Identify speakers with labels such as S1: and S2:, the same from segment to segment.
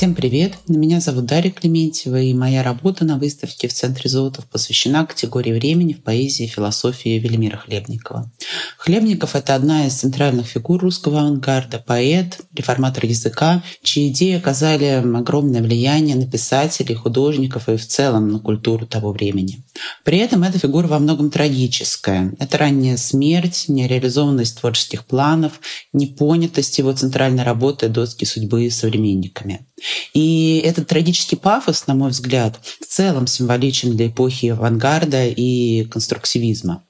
S1: Всем привет! Меня зовут Дарья Клементьева, и моя работа на выставке в Центре Золотов посвящена категории времени в поэзии и философии Велимира Хлебникова. Хлебников — это одна из центральных фигур русского авангарда, поэт, реформатор языка, чьи идеи оказали огромное влияние на писателей, художников и в целом на культуру того времени. При этом эта фигура во многом трагическая. Это ранняя смерть, нереализованность творческих планов, непонятость его центральной работы «Доски судьбы» современниками. И этот трагический пафос, на мой взгляд, в целом символичен для эпохи авангарда и конструктивизма.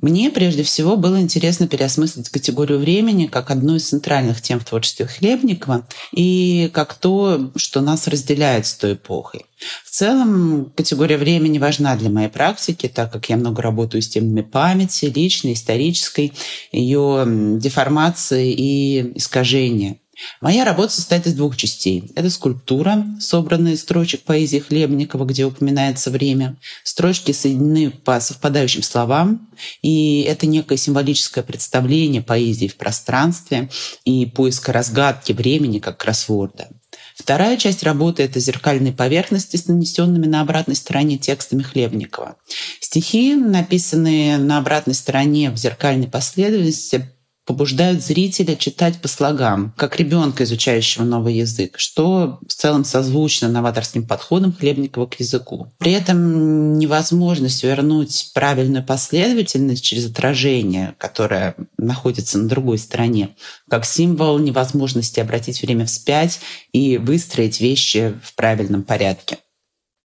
S1: Мне прежде всего было интересно переосмыслить категорию времени как одну из центральных тем в творчестве Хлебникова и как то, что нас разделяет с той эпохой. В целом категория времени важна для моей практики, так как я много работаю с темами памяти, личной, исторической, ее деформации и искажения. Моя работа состоит из двух частей. Это скульптура, собранная из строчек поэзии Хлебникова, где упоминается время. Строчки соединены по совпадающим словам, и это некое символическое представление поэзии в пространстве и поиска разгадки времени как кроссворда. Вторая часть работы — это зеркальные поверхности с нанесенными на обратной стороне текстами Хлебникова. Стихи, написанные на обратной стороне в зеркальной последовательности, побуждают зрителя читать по слогам, как ребенка, изучающего новый язык, что в целом созвучно новаторским подходом Хлебникова к языку. При этом невозможность вернуть правильную последовательность через отражение, которое находится на другой стороне, как символ невозможности обратить время вспять и выстроить вещи в правильном порядке.